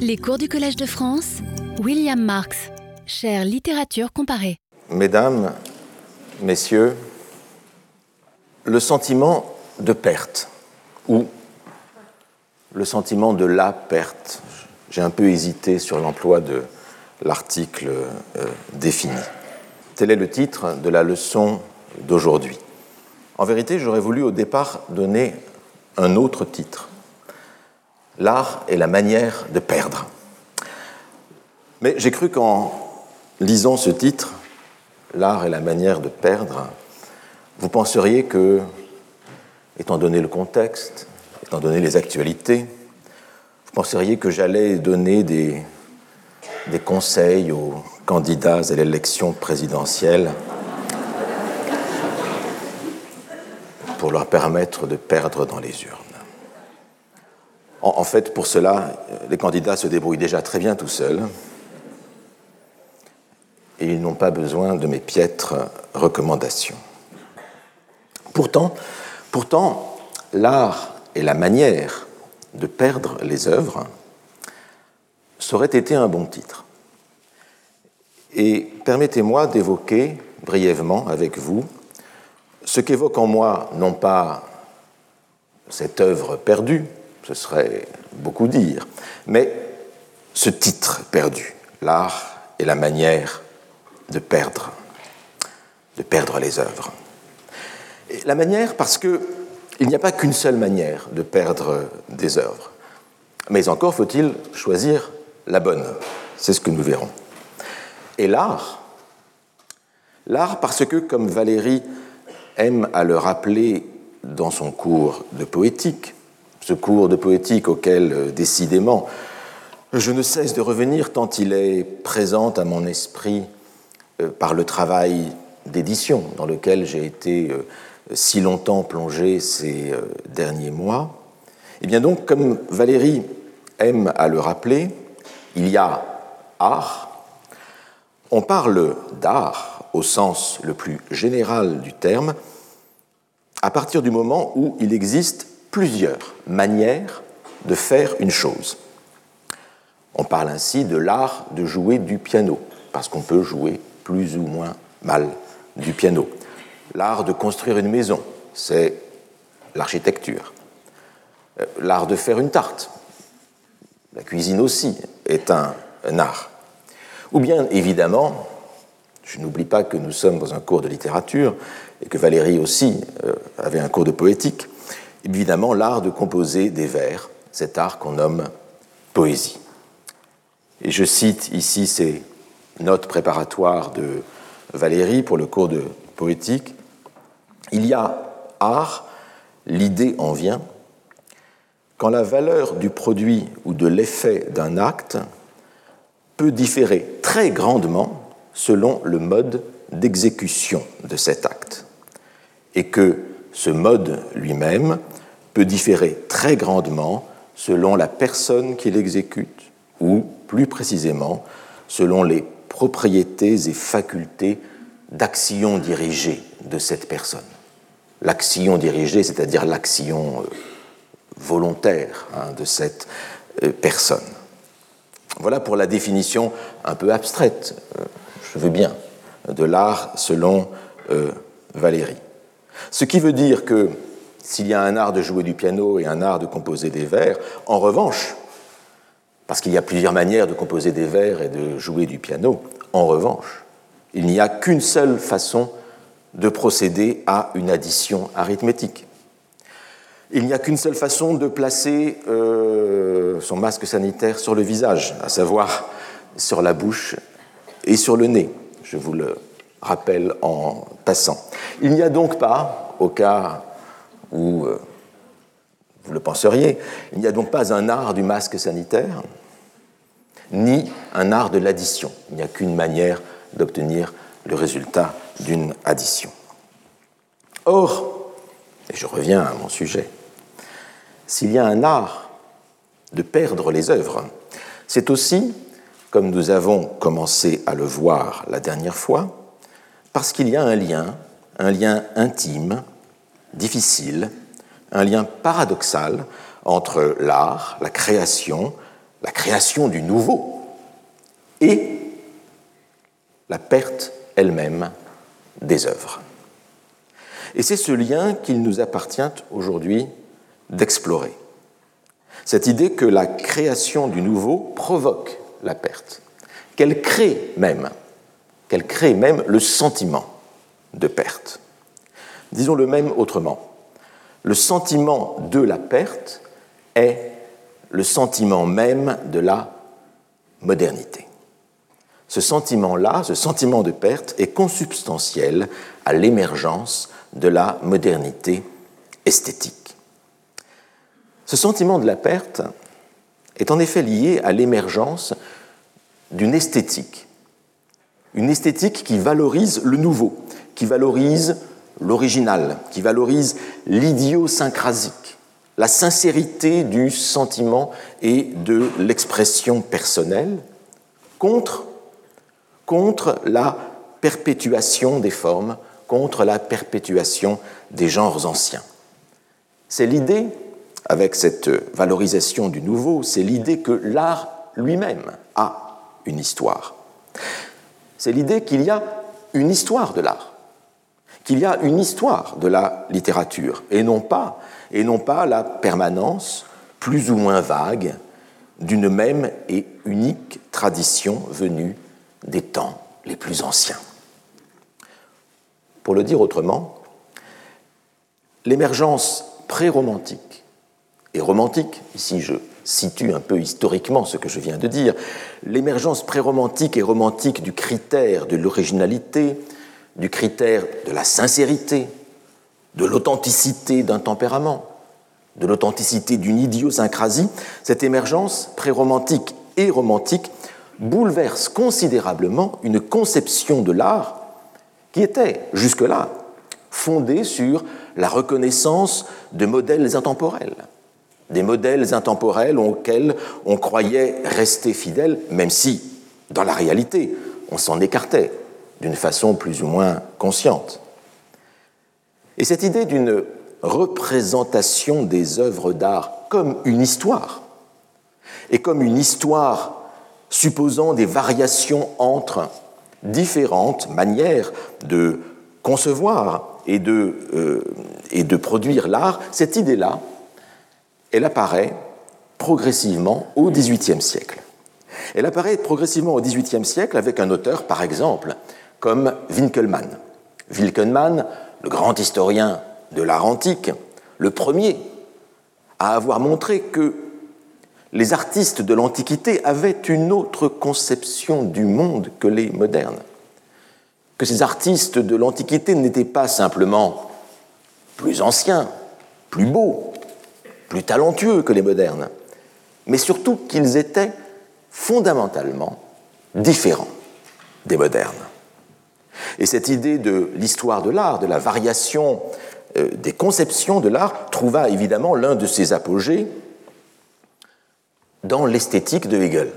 Les cours du Collège de France, William Marx, chère littérature comparée. Mesdames, Messieurs, le sentiment de perte ou le sentiment de la perte, j'ai un peu hésité sur l'emploi de l'article euh, défini. Tel est le titre de la leçon d'aujourd'hui. En vérité, j'aurais voulu au départ donner un autre titre. L'art est la manière de perdre. Mais j'ai cru qu'en lisant ce titre, L'art est la manière de perdre, vous penseriez que, étant donné le contexte, étant donné les actualités, vous penseriez que j'allais donner des, des conseils aux candidats à l'élection présidentielle pour leur permettre de perdre dans les urnes. En, fait, pour cela, les candidats se débrouillent déjà très bien tout seuls et ils n'ont pas besoin de mes piètres recommandations. Pourtant, pourtant l'art et la manière de perdre les œuvres aurait été un bon titre. Et permettez-moi d'évoquer brièvement avec vous ce qu'évoque en moi non pas cette œuvre perdue, ce serait beaucoup dire, mais ce titre perdu, l'art et la manière de perdre, de perdre les œuvres. La manière, parce que il n'y a pas qu'une seule manière de perdre des œuvres, mais encore faut-il choisir la bonne. C'est ce que nous verrons. Et l'art, l'art parce que, comme Valérie aime à le rappeler dans son cours de poétique, ce cours de poétique auquel, euh, décidément, je ne cesse de revenir tant il est présent à mon esprit euh, par le travail d'édition dans lequel j'ai été euh, si longtemps plongé ces derniers mois. Et eh bien donc, comme Valérie aime à le rappeler, il y a art. On parle d'art au sens le plus général du terme à partir du moment où il existe plusieurs manières de faire une chose. On parle ainsi de l'art de jouer du piano, parce qu'on peut jouer plus ou moins mal du piano. L'art de construire une maison, c'est l'architecture. Euh, l'art de faire une tarte, la cuisine aussi est un, art. Ou bien, évidemment, je n'oublie pas que nous sommes dans un cours de littérature et que Valérie aussi euh, avait un cours de poétique, évidemment l'art de composer des vers, cet art qu'on nomme poésie. Et je cite ici ces note préparatoire de Valérie pour le cours de poétique, il y a art, l'idée en vient, quand la valeur du produit ou de l'effet d'un acte peut différer très grandement selon le mode d'exécution de cet acte, et que ce mode lui-même peut différer très grandement selon la personne qui l'exécute, ou plus précisément selon les propriétés et facultés d'action dirigée de cette personne. L'action dirigée, c'est-à-dire l'action euh, volontaire hein, de cette euh, personne. Voilà pour la définition un peu abstraite, euh, je veux bien, de l'art selon Valérie. Ce qui veut dire que s'il y a un art de jouer du piano et un art de composer des vers, en revanche, parce qu'il y a plusieurs manières de composer des vers et de jouer du piano. En revanche, il n'y a qu'une seule façon de procéder à une addition arithmétique. Il n'y a qu'une seule façon de placer euh, son masque sanitaire sur le visage, à savoir sur la bouche et sur le nez. Je vous le rappelle en passant. Il n'y a donc pas, au cas où euh, vous le penseriez, il n'y a donc pas un art du masque sanitaire, ni un art de l'addition. Il n'y a qu'une manière d'obtenir le résultat d'une addition. Or, et je reviens à mon sujet, s'il y a un art de perdre les œuvres, c'est aussi, comme nous avons commencé à le voir la dernière fois, parce qu'il y a un lien, un lien intime, difficile, un lien paradoxal entre l'art, la création la création du nouveau, et la perte elle-même des œuvres. Et c'est ce lien qu'il nous appartient aujourd'hui d'explorer. Cette idée que la création du nouveau provoque la perte, qu'elle crée même, qu'elle crée même le sentiment de perte. Disons le même autrement. Le sentiment de la perte est le sentiment même de la modernité. Ce sentiment-là, ce sentiment de perte, est consubstantiel à l'émergence de la modernité esthétique. Ce sentiment de la perte est en effet lié à l'émergence d'une esthétique, une esthétique qui valorise le nouveau, qui valorise l'original, qui valorise l'idiosyncrasique, la sincérité du sentiment et de l'expression personnelle, contre, contre la perpétuation des formes, contre la perpétuation des genres anciens. C'est l'idée, avec cette valorisation du nouveau, c'est l'idée que l'art lui-même a une histoire. C'est l'idée qu'il y a une histoire de l'art, qu'il y a une histoire de la littérature, et non pas, et non pas la permanence plus ou moins vague d'une même et unique tradition venue des temps les plus anciens. Pour le dire autrement, l'émergence pré-romantique et romantique, ici je situe un peu historiquement ce que je viens de dire, l'émergence pré-romantique et romantique du critère de l'originalité, du critère de la sincérité, de l'authenticité d'un tempérament, de l'authenticité d'une idiosyncrasie, cette émergence pré-romantique et romantique bouleverse considérablement une conception de l'art qui était jusque-là fondée sur la reconnaissance de modèles intemporels, des modèles intemporels auxquels on croyait rester fidèle, même si, dans la réalité, on s'en écartait d'une façon plus ou moins consciente. Et cette idée d'une représentation des œuvres d'art comme une histoire, et comme une histoire supposant des variations entre différentes manières de concevoir et de, euh, et de produire l'art, cette idée-là, elle apparaît progressivement au XVIIIe siècle. Elle apparaît progressivement au XVIIIe siècle avec un auteur, par exemple, comme Winkelmann. Winkelmann, le grand historien de l'art antique, le premier à avoir montré que les artistes de l'Antiquité avaient une autre conception du monde que les modernes. Que ces artistes de l'Antiquité n'étaient pas simplement plus anciens, plus beaux, plus talentueux que les modernes, mais surtout qu'ils étaient fondamentalement différents des modernes. Et cette idée de l'histoire de l'art, de la variation euh, des conceptions de l'art, trouva évidemment l'un de ses apogées dans l'esthétique de Hegel.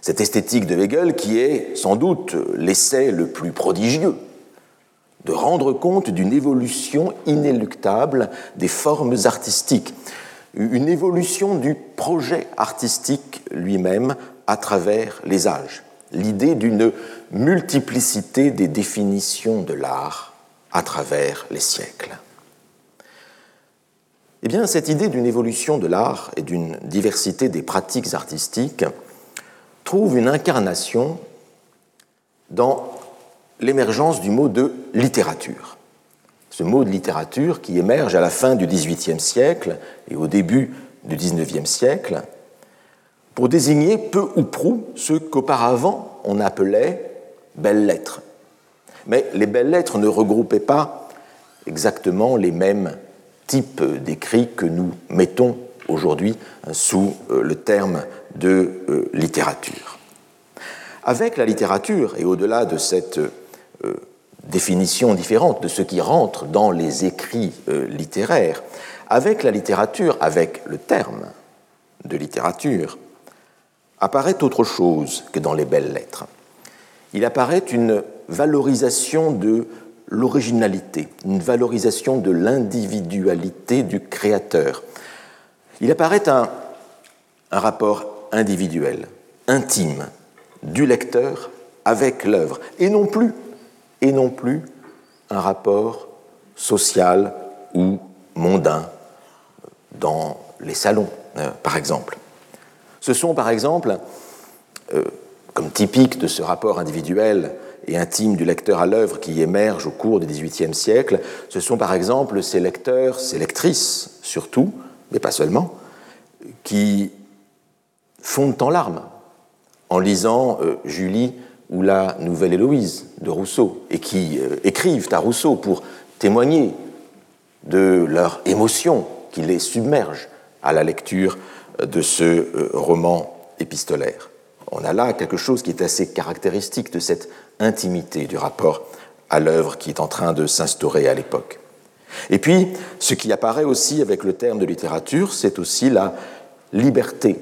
Cette esthétique de Hegel qui est sans doute l'essai le plus prodigieux de rendre compte d'une évolution inéluctable des formes artistiques, une évolution du projet artistique lui-même à travers les âges, l'idée d'une multiplicité des définitions de l'art à travers les siècles. Eh bien, cette idée d'une évolution de l'art et d'une diversité des pratiques artistiques trouve une incarnation dans l'émergence du mot de littérature. Ce mot de littérature qui émerge à la fin du XVIIIe siècle et au début du XIXe siècle pour désigner peu ou prou ce qu'auparavant on appelait belles lettres. Mais les belles lettres ne regroupaient pas exactement les mêmes type d'écrit que nous mettons aujourd'hui sous euh, le terme de euh, littérature. Avec la littérature, et au-delà de cette euh, définition différente de ce qui rentre dans les écrits littéraires, avec la littérature, avec le terme de littérature, apparaît autre chose que dans les belles lettres. Il apparaît une valorisation de l'originalité, une valorisation de l'individualité du créateur. Il apparaît un rapport individuel, intime, du lecteur avec l'œuvre, et non plus, et non plus un rapport social ou mondain dans les salons, euh, par exemple. Ce sont, par exemple, euh, comme typique de ce rapport individuel et intime du lecteur à l'œuvre qui émerge au cours du XVIIIe siècle, ce sont par exemple ces lecteurs, ces lectrices surtout, mais pas seulement, qui fondent en larmes en lisant euh, Julie ou la Nouvelle Héloïse de Rousseau, et qui euh, écrivent à Rousseau pour témoigner de leur émotion qui les submerge à la lecture de ce euh, roman épistolaire. On a là quelque chose qui est assez caractéristique de cette intimité du rapport à l'œuvre qui est en train de s'instaurer à l'époque. Et puis, ce qui apparaît aussi avec le terme de littérature, c'est aussi la liberté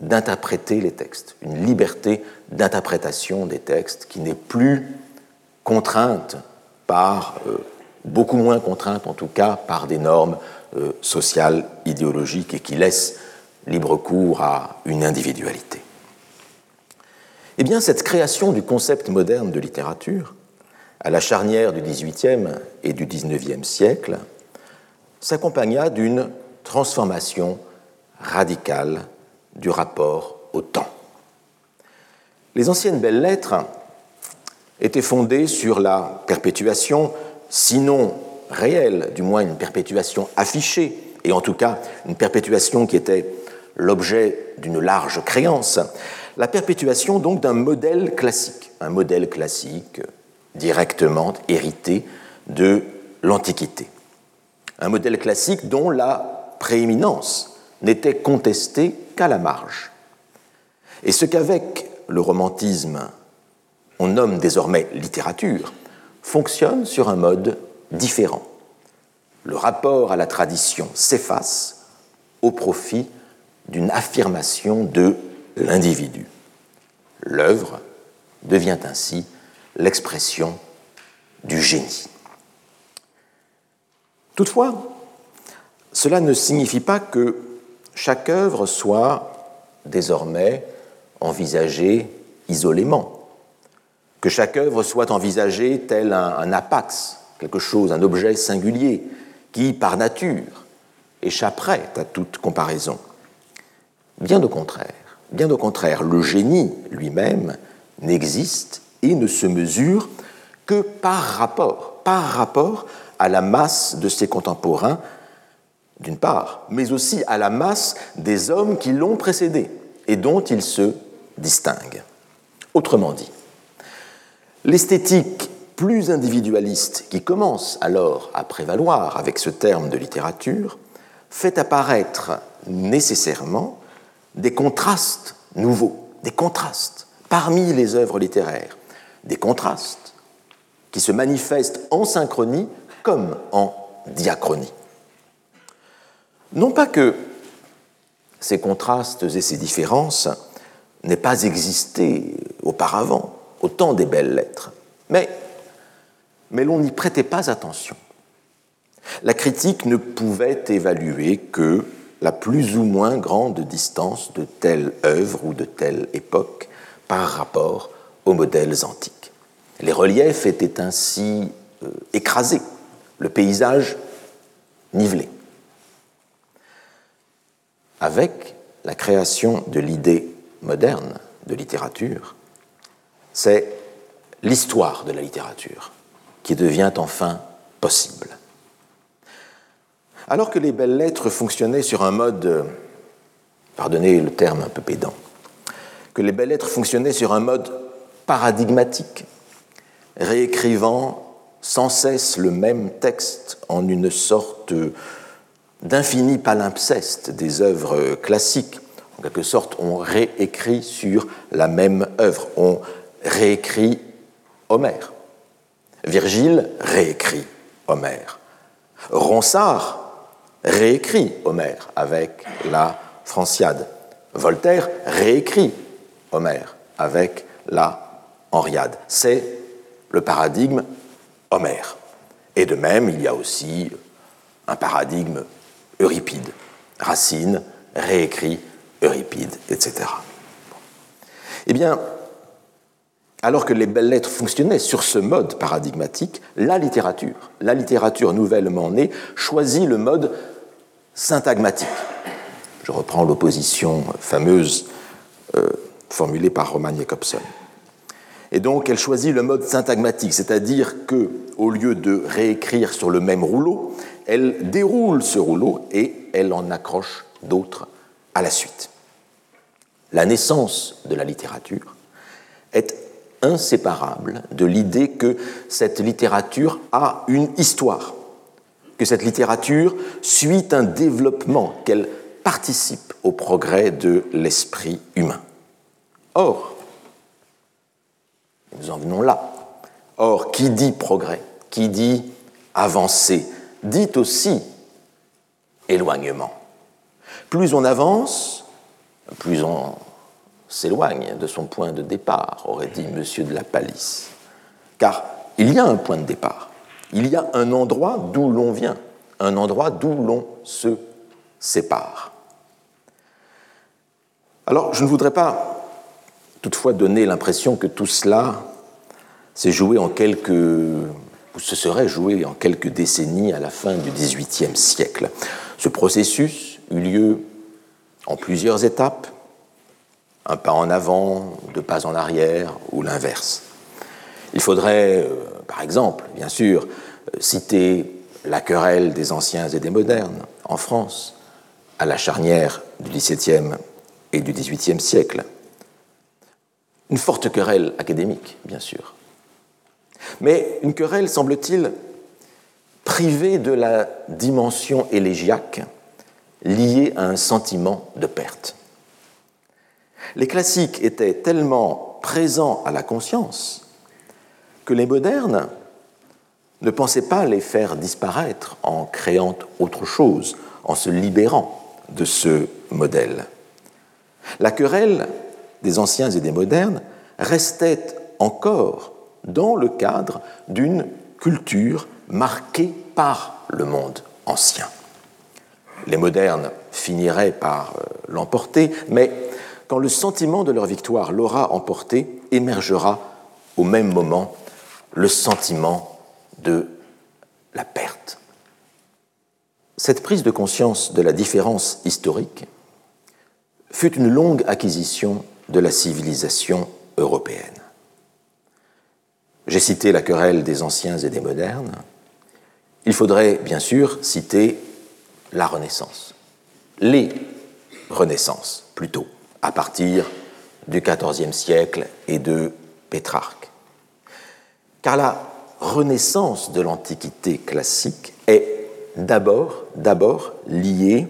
d'interpréter les textes, une liberté d'interprétation des textes qui n'est plus contrainte par, euh, beaucoup moins contrainte en tout cas, par des normes euh, sociales, idéologiques et qui laisse libre cours à une individualité. Eh bien, cette création du concept moderne de littérature, à la charnière du XVIIIe et du XIXe siècle, s'accompagna d'une transformation radicale du rapport au temps. Les anciennes belles lettres étaient fondées sur la perpétuation, sinon réelle, du moins une perpétuation affichée, et en tout cas une perpétuation qui était l'objet d'une large créance, la perpétuation donc d'un modèle classique, un modèle classique directement hérité de l'Antiquité. Un modèle classique dont la prééminence n'était contestée qu'à la marge. Et ce qu'avec le romantisme on nomme désormais littérature fonctionne sur un mode différent. Le rapport à la tradition s'efface au profit d'une affirmation de l'individu. L'œuvre devient ainsi l'expression du génie. Toutefois, cela ne signifie pas que chaque œuvre soit désormais envisagée isolément, que chaque œuvre soit envisagée tel un, apax, quelque chose, un objet singulier, qui, par nature, échapperait à toute comparaison. Bien au contraire, bien au contraire, le génie lui-même n'existe et ne se mesure que par rapport, par rapport à la masse de ses contemporains d'une part, mais aussi à la masse des hommes qui l'ont précédé et dont il se distingue. Autrement dit, l'esthétique plus individualiste qui commence alors à prévaloir avec ce terme de littérature fait apparaître nécessairement des contrastes nouveaux, des contrastes parmi les œuvres littéraires, des contrastes qui se manifestent en synchronie comme en diachronie. Non pas que ces contrastes et ces différences n'aient pas existé auparavant, au temps des belles lettres, mais, l'on n'y prêtait pas attention. La critique ne pouvait évaluer que la plus ou moins grande distance de telle œuvre ou de telle époque par rapport aux modèles antiques. Les reliefs étaient ainsi euh, écrasés, le paysage nivelé avec la création de l'idée moderne de littérature, c'est l'histoire de la littérature qui devient enfin possible. Alors que les belles lettres fonctionnaient sur un mode, pardonnez le terme un peu pédant, que les belles lettres fonctionnaient sur un mode paradigmatique, réécrivant sans cesse le même texte en une sorte d'infinis palimpsestes des œuvres classiques. En quelque sorte, on réécrit sur la même œuvre, on réécrit Homère. Virgile réécrit Homère. Ronsard réécrit Homère avec la Franciade. Voltaire réécrit Homère avec la Henriade. C'est le paradigme Homère. Et de même, il y a aussi un paradigme Euripide. Racine réécrit Euripide, etc. Eh bien, alors que les belles lettres fonctionnaient sur ce mode paradigmatique, la littérature, la littérature nouvellement née, choisit le mode syntagmatique. Je reprends l'opposition fameuse euh, formulée par Roman Jacobson. Et donc, elle choisit le mode syntagmatique, c'est-à-dire que, au lieu de réécrire sur le même rouleau, elle déroule ce rouleau et elle en accroche d'autres à la suite. La naissance de la littérature est inséparable de l'idée que cette littérature a une histoire, que cette littérature suit un développement, qu'elle participe au progrès de l'esprit humain. Or, nous en venons là. Or, qui dit progrès, qui dit avancée, dit aussi éloignement. Plus on avance, plus on s'éloigne de son point de départ, aurait dit Monsieur de la Palisse. Car il y a un point de départ, il y a un endroit d'où l'on vient, un endroit d'où l'on se sépare. Alors, je ne voudrais pas toutefois donner l'impression que tout cela s'est joué en quelques ou se serait joué en quelques décennies à la fin du XVIIIe siècle. Ce processus eut lieu en plusieurs étapes, un pas en avant, deux pas en arrière, ou l'inverse. Il faudrait, euh, par exemple, bien sûr, euh, citer la querelle des anciens et des modernes en France, à la charnière du XVIIe et du XVIIIe siècle. Une forte querelle académique, bien sûr. Mais une querelle, semble-t-il, privée de la dimension élégiaque liée à un sentiment de perte. Les classiques étaient tellement présents à la conscience que les modernes ne pensaient pas les faire disparaître en créant autre chose, en se libérant de ce modèle. La querelle des anciens et des modernes restait encore dans le cadre d'une culture marquée par le monde ancien. Les modernes finiraient par euh, l'emporter, mais quand le sentiment de leur victoire l'aura emporté, émergera au même moment le sentiment de la perte. Cette prise de conscience de la différence historique fut une longue acquisition de la civilisation européenne. J'ai cité la querelle des anciens et des modernes. Il faudrait bien sûr citer la Renaissance, les Renaissances plutôt, à partir du XIVe siècle et de Pétrarque. Car la renaissance de l'Antiquité classique est d'abord, d'abord liée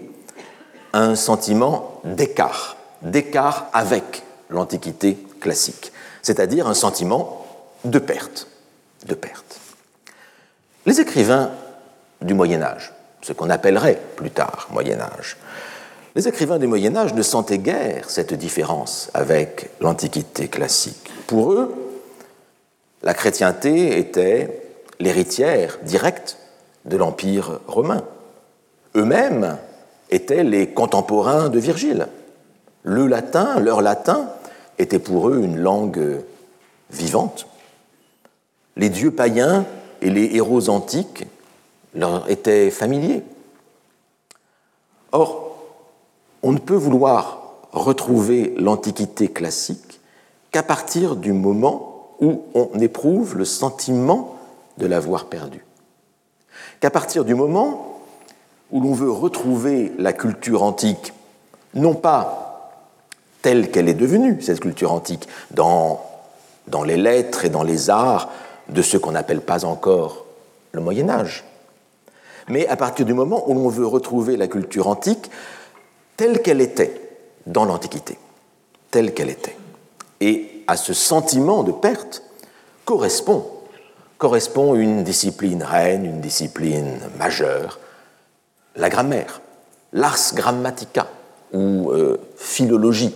à un sentiment d'écart, d'écart avec l'Antiquité classique, c'est-à-dire un sentiment de perte, de perte. Les écrivains du Moyen Âge, ce qu'on appellerait plus tard Moyen Âge, les écrivains du Moyen Âge ne sentaient guère cette différence avec l'Antiquité classique. Pour eux, la chrétienté était l'héritière directe de l'Empire romain. Eux-mêmes étaient les contemporains de Virgile. Le latin, leur latin, était pour eux une langue vivante. Les dieux païens et les héros antiques leur étaient familiers. Or, on ne peut vouloir retrouver l'Antiquité classique qu'à partir du moment où on éprouve le sentiment de l'avoir perdue. Qu'à partir du moment où l'on veut retrouver la culture antique, non pas telle qu'elle est devenue, cette culture antique, dans, dans les lettres et dans les arts de ce qu'on n'appelle pas encore le Moyen Âge. Mais à partir du moment où l'on veut retrouver la culture antique telle qu'elle était dans l'Antiquité, telle qu'elle était. Et à ce sentiment de perte correspond, correspond une discipline reine, une discipline majeure, la grammaire, l'ars grammatica ou euh, philologie,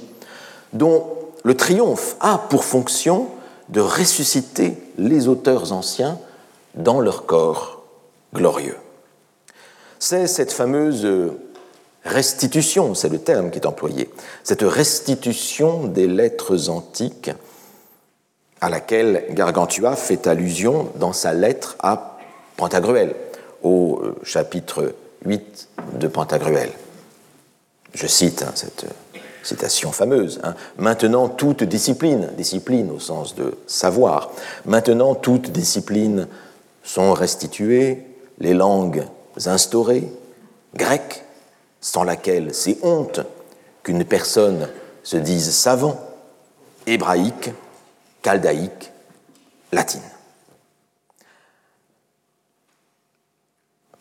dont le triomphe a pour fonction de ressusciter les auteurs anciens dans leur corps glorieux. C'est cette fameuse restitution, c'est le terme qui est employé, cette restitution des lettres antiques à laquelle Gargantua fait allusion dans sa lettre à Pantagruel, au euh, chapitre 8 de Pantagruel. Je cite hein, cette citation fameuse. Hein. Maintenant toute discipline, discipline au sens de savoir, maintenant toutes disciplines sont restituées, les langues instaurées, grecques, sans laquelle c'est honte qu'une personne se dise savant, hébraïque, chaldaïque, latine.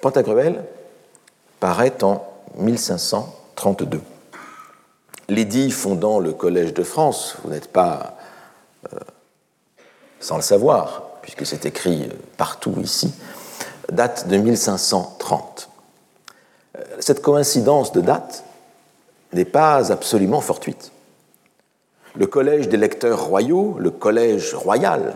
Pantagruel paraît en 1532. L'édit fondant le Collège de France, vous n'êtes pas euh, sans le savoir, puisque c'est écrit euh, partout ici, date de 1530. Euh, cette coïncidence de date n'est pas absolument fortuite. Le collège des lecteurs royaux, le collège royal,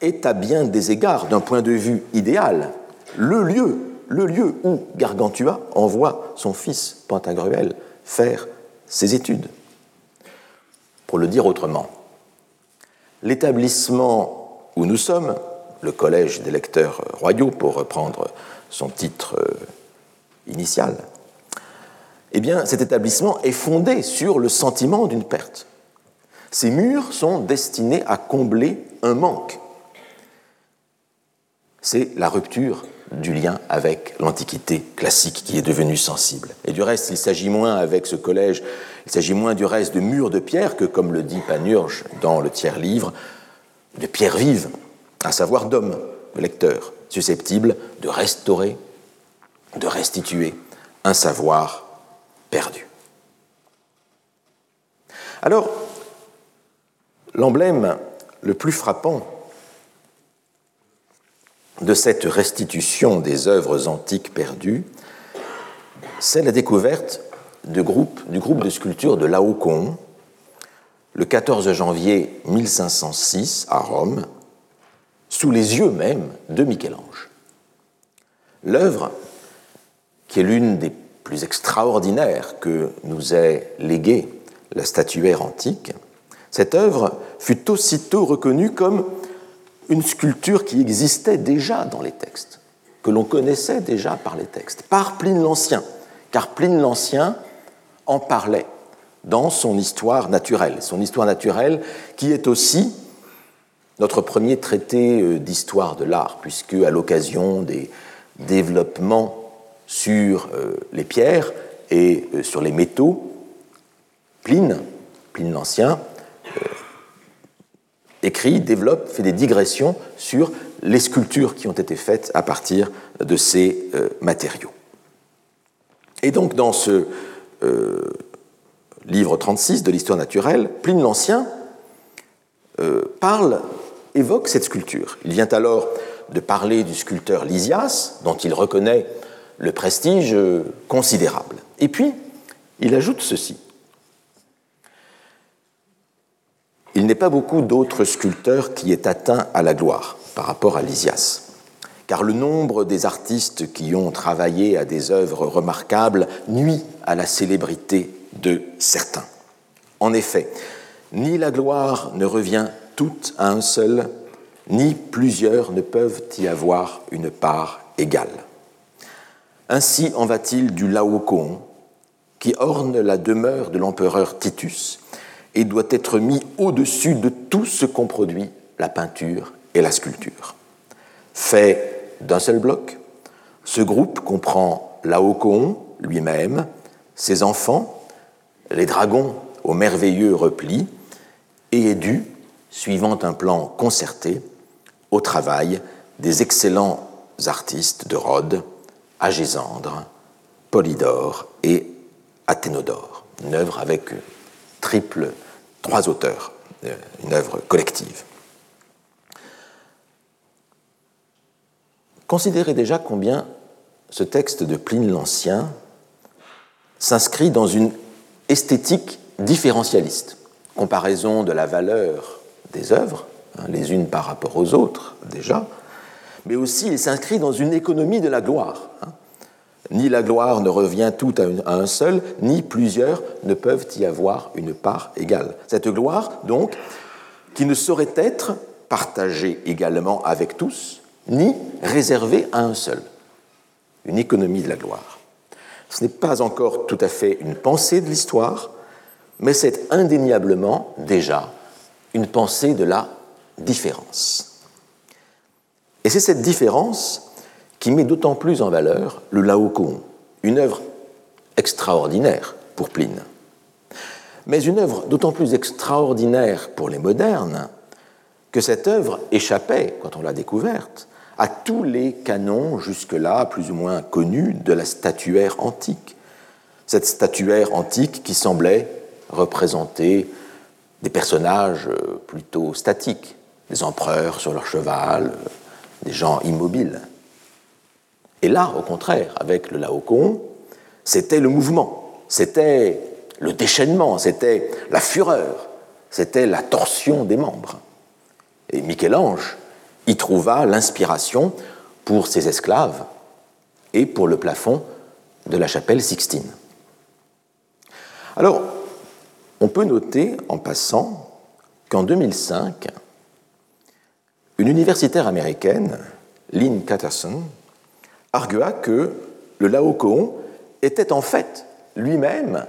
est à bien des égards, d'un point de vue idéal, le lieu, le lieu où Gargantua envoie son fils Pantagruel faire ses études. Pour le dire autrement, l'établissement où nous sommes, le collège des lecteurs royaux, pour reprendre son titre euh, initial, eh bien, cet établissement est fondé sur le sentiment d'une perte. Ces murs sont destinés à combler un manque. C'est la rupture du lien avec l'Antiquité classique qui est devenue sensible. Et du reste, il s'agit moins avec ce collège, il s'agit moins du reste de murs de pierre que, comme le dit Panurge dans le tiers livre, de pierres vives, à savoir d'hommes, de lecteurs, susceptibles de restaurer, de restituer un savoir perdu. Alors, L'emblème le plus frappant de cette restitution des œuvres antiques perdues, c'est la découverte du groupe, de sculptures de Laocoon, le 14 janvier 1506 à Rome, sous les yeux même de Michel-Ange. L'œuvre, qui est l'une des plus extraordinaires que nous ait léguée la statuaire antique, cette œuvre fut aussitôt reconnue comme une sculpture qui existait déjà dans les textes, que l'on connaissait déjà par les textes, par Pline l'Ancien, car Pline l'Ancien en parlait dans son histoire naturelle, son histoire naturelle qui est aussi notre premier traité euh, d'histoire de l'art, puisque à l'occasion des développements sur euh, les pierres et euh, sur les métaux, Pline, Pline l'Ancien, écrit, développe, fait des digressions sur les sculptures qui ont été faites à partir de ces euh, matériaux. Et donc dans ce euh, livre 36 de l'histoire naturelle, Pline l'Ancien euh, parle, évoque cette sculpture. Il vient alors de parler du sculpteur Lysias, dont il reconnaît le prestige considérable. Et puis, il ajoute ceci. Il n'est pas beaucoup d'autres sculpteurs qui aient atteint à la gloire par rapport à Lysias, car le nombre des artistes qui ont travaillé à des œuvres remarquables nuit à la célébrité de certains. En effet, ni la gloire ne revient toute à un seul, ni plusieurs ne peuvent y avoir une part égale. Ainsi en va-t-il du Laocoon, qui orne la demeure de l'empereur Titus et doit être mis au-dessus de tout ce qu'ont produit la peinture et la sculpture. Fait d'un seul bloc, ce groupe comprend Laocoon lui-même, ses enfants, les dragons au merveilleux repli, et est dû, suivant un plan concerté, au travail des excellents artistes de Rhodes, Agésandre, Polydore et Athénodore. Une œuvre avec triple trois auteurs, euh, une œuvre collective. Considérez déjà combien ce texte de Pline l'Ancien s'inscrit dans une esthétique différentialiste, comparaison de la valeur des œuvres, hein, les unes par rapport aux autres déjà, mais aussi il s'inscrit dans une économie de la gloire. Hein. Ni la gloire ne revient tout à un seul, ni plusieurs ne peuvent y avoir une part égale. Cette gloire, donc, qui ne saurait être partagée également avec tous, ni réservée à un seul. Une économie de la gloire. Ce n'est pas encore tout à fait une pensée de l'histoire, mais c'est indéniablement déjà une pensée de la différence. Et c'est cette différence qui met d'autant plus en valeur le Laocoon, une œuvre extraordinaire pour Pline, mais une œuvre d'autant plus extraordinaire pour les modernes que cette œuvre échappait, quand on l'a découverte, à tous les canons jusque-là plus ou moins connus de la statuaire antique. Cette statuaire antique qui semblait représenter des personnages euh, plutôt statiques, des empereurs sur leur cheval, euh, des gens immobiles. Et là, au contraire, avec le Laocoon, c'était le mouvement, c'était le déchaînement, c'était la fureur, c'était la torsion des membres. Et Michel-Ange y trouva l'inspiration pour ses esclaves et pour le plafond de la chapelle Sixtine. Alors, on peut noter en passant qu'en 2005, une universitaire américaine, Lynn Catterson, argua que le Laocoon était en fait lui-même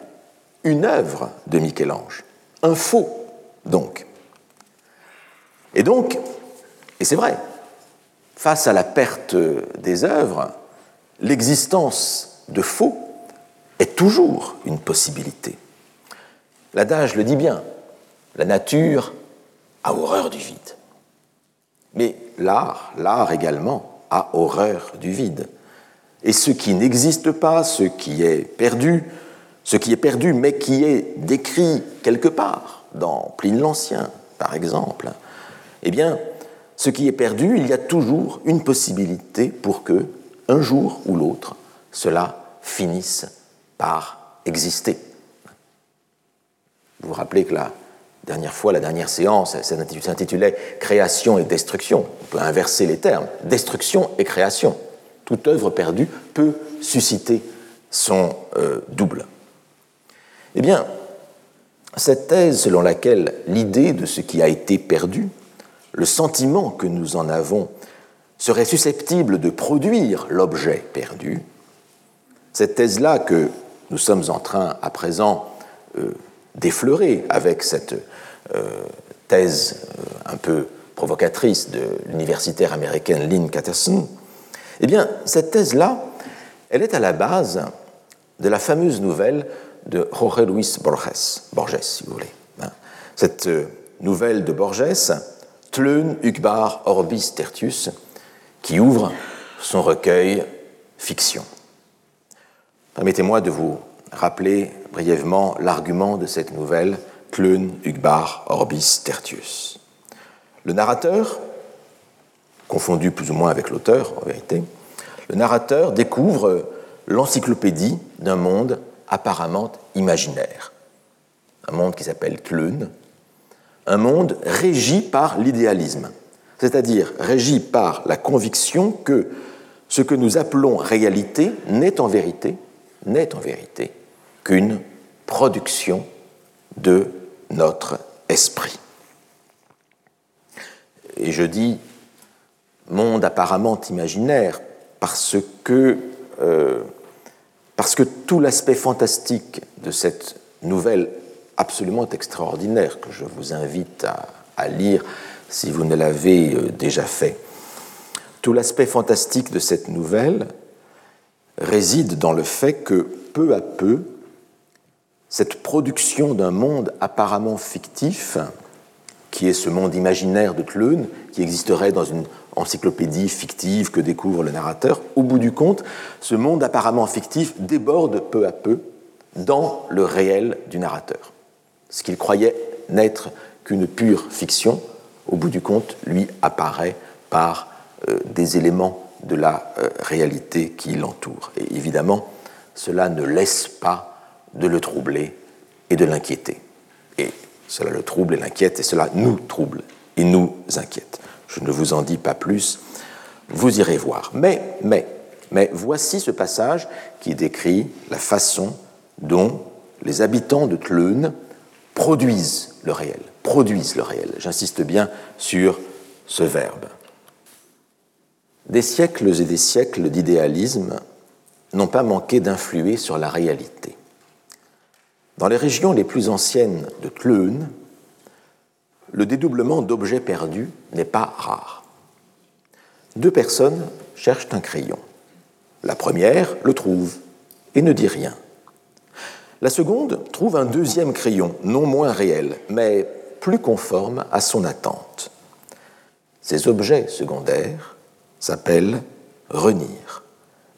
une œuvre de Michel-Ange, un faux donc. Et donc, et c'est vrai, face à la perte des œuvres, l'existence de faux est toujours une possibilité. L'adage le dit bien, la nature a horreur du vide. Mais l'art, l'art également, a horreur du vide. Et ce qui n'existe pas, ce qui est perdu, ce qui est perdu mais qui est décrit quelque part, dans Pline l'Ancien par exemple, eh bien, ce qui est perdu, il y a toujours une possibilité pour que, un jour ou l'autre, cela finisse par exister. Vous vous rappelez que la dernière fois, la dernière séance, s'intitulait Création et destruction. On peut inverser les termes. Destruction et création. Toute œuvre perdue peut susciter son euh, double. Eh bien, cette thèse selon laquelle l'idée de ce qui a été perdu, le sentiment que nous en avons, serait susceptible de produire l'objet perdu, cette thèse-là que nous sommes en train à présent euh, d'effleurer avec cette euh, thèse un peu provocatrice de l'universitaire américaine Lynn Catterson, eh bien, cette thèse-là, elle est à la base de la fameuse nouvelle de Jorge Luis Borges, Borges si vous voulez. Hein. Cette euh, nouvelle de Borges, Tleun Ukbar Orbis Tertius, qui ouvre son recueil Fiction. Permettez-moi de vous rappeler brièvement l'argument de cette nouvelle, Clun Ugbar Orbis Tertius. Le narrateur, confondu plus ou moins avec l'auteur en vérité, le narrateur découvre l'encyclopédie d'un monde apparemment imaginaire, un monde qui s'appelle Clun, un monde régi par l'idéalisme, c'est-à-dire régi par la conviction que ce que nous appelons réalité n'est en vérité, qu'une production de notre esprit. Et je dis monde apparemment imaginaire parce que, euh, parce que tout l'aspect fantastique de cette nouvelle absolument extraordinaire que je vous invite à, lire si vous ne l'avez euh, déjà fait, tout l'aspect fantastique de cette nouvelle réside dans le fait que peu à peu, cette production d'un monde apparemment fictif, qui est ce monde imaginaire de Kleun, qui existerait dans une encyclopédie fictive que découvre le narrateur, au bout du compte, ce monde apparemment fictif déborde peu à peu dans le réel du narrateur. Ce qu'il croyait n'être qu'une pure fiction, au bout du compte, lui apparaît par euh, des éléments de la euh, réalité qui l'entoure. Et évidemment, cela ne laisse pas de le troubler et de l'inquiéter. Et cela le trouble et l'inquiète, et cela nous trouble et nous inquiète. Je ne vous en dis pas plus, vous irez voir. Mais, mais Mais voici ce passage qui décrit la façon dont les habitants de Tleun produisent le réel, produisent le réel. J'insiste bien sur ce verbe. Des siècles et des siècles d'idéalisme n'ont pas manqué d'influer sur la réalité. Dans les régions les plus anciennes de Tleun, le dédoublement d'objets perdus n'est pas rare. Deux personnes cherchent un crayon. La première le trouve et ne dit rien. La seconde trouve un deuxième crayon, non moins réel, mais plus conforme à son attente. Ces objets secondaires s'appellent renir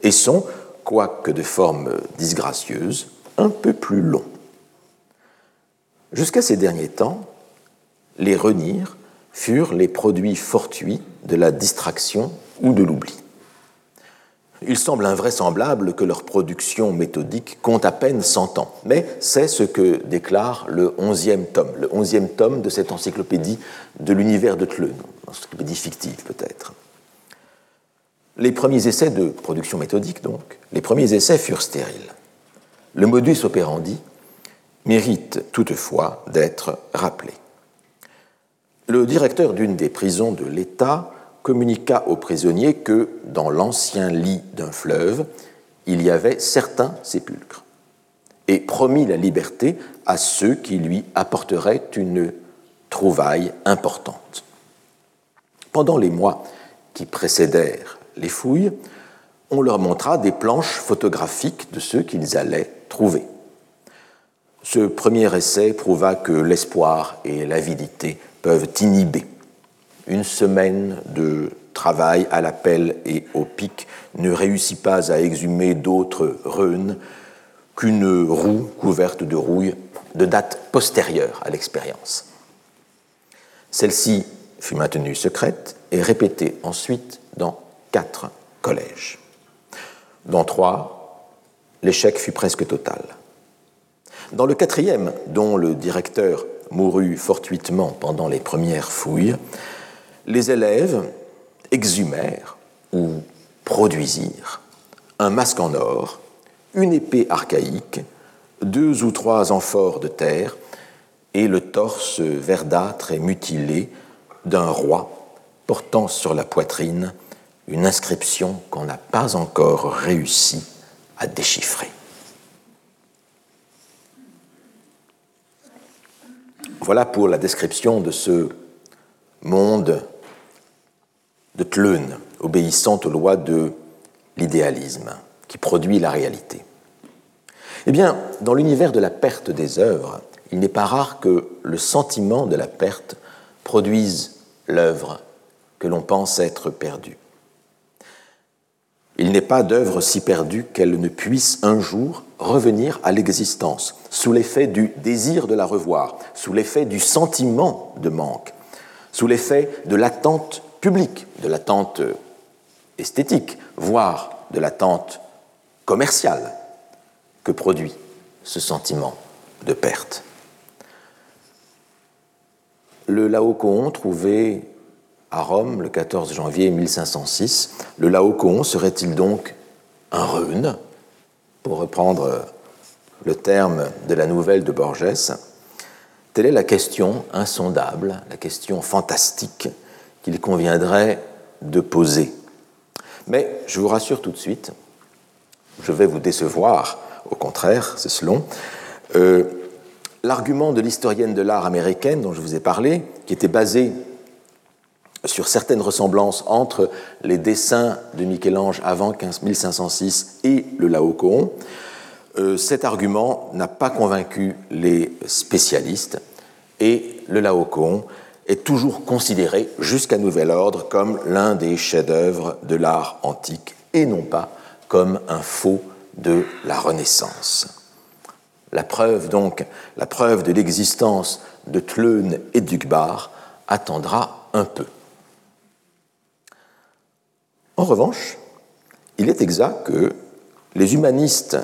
et sont, quoique de forme disgracieuse, un peu plus longs. Jusqu'à ces derniers temps, les renirs furent les produits fortuits de la distraction ou de l'oubli. Il semble invraisemblable que leur production méthodique compte à peine 100 ans, mais c'est ce que déclare le onzième tome, le onzième tome de cette encyclopédie de l'univers de Tleun, encyclopédie fictive peut-être. Les premiers essais de production méthodique, donc, les premiers essais furent stériles. Le modus operandi mérite toutefois d'être rappelé. Le directeur d'une des prisons de l'État communiqua aux prisonniers que dans l'ancien lit d'un fleuve, il y avait certains sépulcres, et promit la liberté à ceux qui lui apporteraient une trouvaille importante. Pendant les mois qui précédèrent les fouilles, on leur montra des planches photographiques de ceux qu'ils allaient trouver. Ce premier essai prouva que l'espoir et l'avidité peuvent inhiber une semaine de travail à la pelle et au pic ne réussit pas à exhumer d'autres reunes qu'une roue couverte de rouille de date postérieure à l'expérience. Celle-ci fut maintenue secrète et répétée ensuite dans quatre collèges. Dans trois, l'échec fut presque total. Dans le quatrième, dont le directeur mourut fortuitement pendant les premières fouilles, les élèves exhumèrent ou produisirent un masque en or, une épée archaïque, deux ou trois amphores de terre et le torse verdâtre et mutilé d'un roi portant sur la poitrine une inscription qu'on n'a pas encore réussi à déchiffrer. Voilà pour la description de ce monde de Tleun, obéissant aux lois de l'idéalisme, qui produit la réalité. Eh bien, dans l'univers de la perte des œuvres, il n'est pas rare que le sentiment de la perte produise l'œuvre que l'on pense être perdue. Il n'est pas d'œuvre si perdue qu'elle ne puisse un jour revenir à l'existence, sous l'effet du désir de la revoir, sous l'effet du sentiment de manque, sous l'effet de l'attente publique, de l'attente esthétique, voire de l'attente commerciale que produit ce sentiment de perte. Le Laocoon, trouvé à Rome le 14 janvier 1506, le Laocoon serait-il donc un rune, pour reprendre le terme de la nouvelle de Borges Telle est la question insondable, la question fantastique qu'il conviendrait de poser. Mais je vous rassure tout de suite, je vais vous décevoir, au contraire, c'est selon. Euh, L'argument de l'historienne de l'art américaine dont je vous ai parlé, qui était basé sur certaines ressemblances entre les dessins de Michel-Ange avant 1506 et le Laocoon, euh, cet argument n'a pas convaincu les spécialistes et le Laocoon est toujours considéré jusqu'à nouvel ordre comme l'un des chefs-d'œuvre de l'art antique et non pas comme un faux de la Renaissance. La preuve donc, la preuve de l'existence de Tleun et d'Ugbar attendra un peu. En revanche, il est exact que les humanistes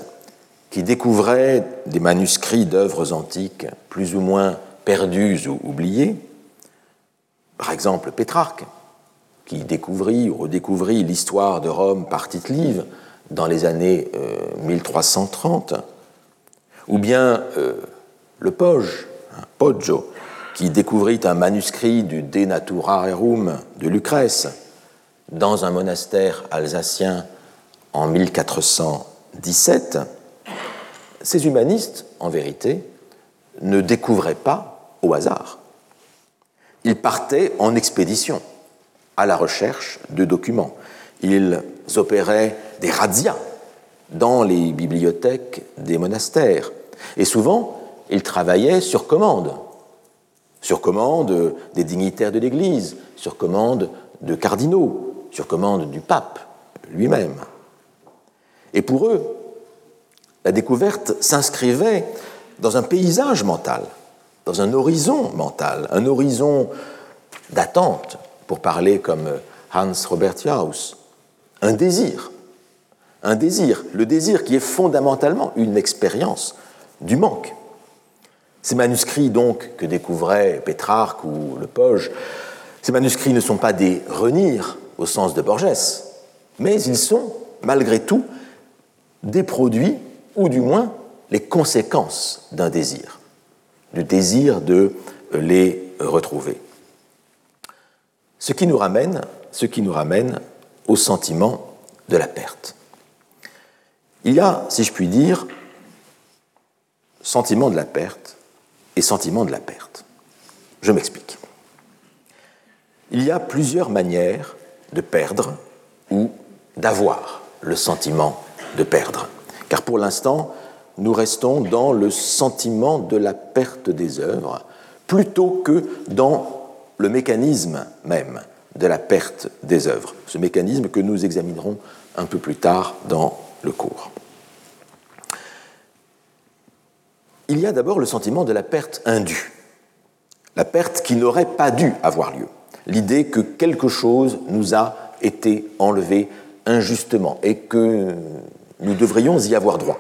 qui découvraient des manuscrits d'œuvres antiques plus ou moins perdus ou oubliés par exemple Pétrarque, qui découvrit ou redécouvrit l'histoire de Rome par tite Live dans les années 1330, euh, ou bien euh, le Poge, hein, Poggio, qui découvrit un manuscrit du De Naturarum de Lucrèce dans un monastère alsacien en 1417, ces humanistes, en vérité, ne découvraient pas au hasard. Ils partaient en expédition à la recherche de documents. Ils opéraient des razzias dans les bibliothèques des monastères. Et souvent, ils travaillaient sur commande, sur commande des dignitaires de l'Église, sur commande de cardinaux, sur commande du pape lui-même. Et pour eux, la découverte s'inscrivait dans un paysage mental, dans un horizon mental, un horizon d'attente, pour parler comme Hans Robert Jauss, un désir, un désir, le désir qui est fondamentalement une expérience du manque. Ces manuscrits donc que découvraient Pétrarque ou Le Poge, ces manuscrits ne sont pas des renirs au sens de Borges, mais ils sont, malgré tout, des produits, ou du moins les conséquences d'un désir, du désir de les retrouver. Ce qui nous ramène, ce qui nous ramène au sentiment de la perte. Il y a, si je puis dire, sentiment de la perte et sentiment de la perte. Je m'explique. Il y a plusieurs manières de perdre ou d'avoir le sentiment de perdre. Car pour l'instant, nous restons dans le sentiment de la perte des œuvres plutôt que dans le mécanisme même de la perte des œuvres, ce mécanisme que nous examinerons un peu plus tard dans le cours. Il y a d'abord le sentiment de la perte indue, la perte qui n'aurait pas dû avoir lieu, l'idée que quelque chose nous a été enlevé injustement et que nous devrions y avoir droit.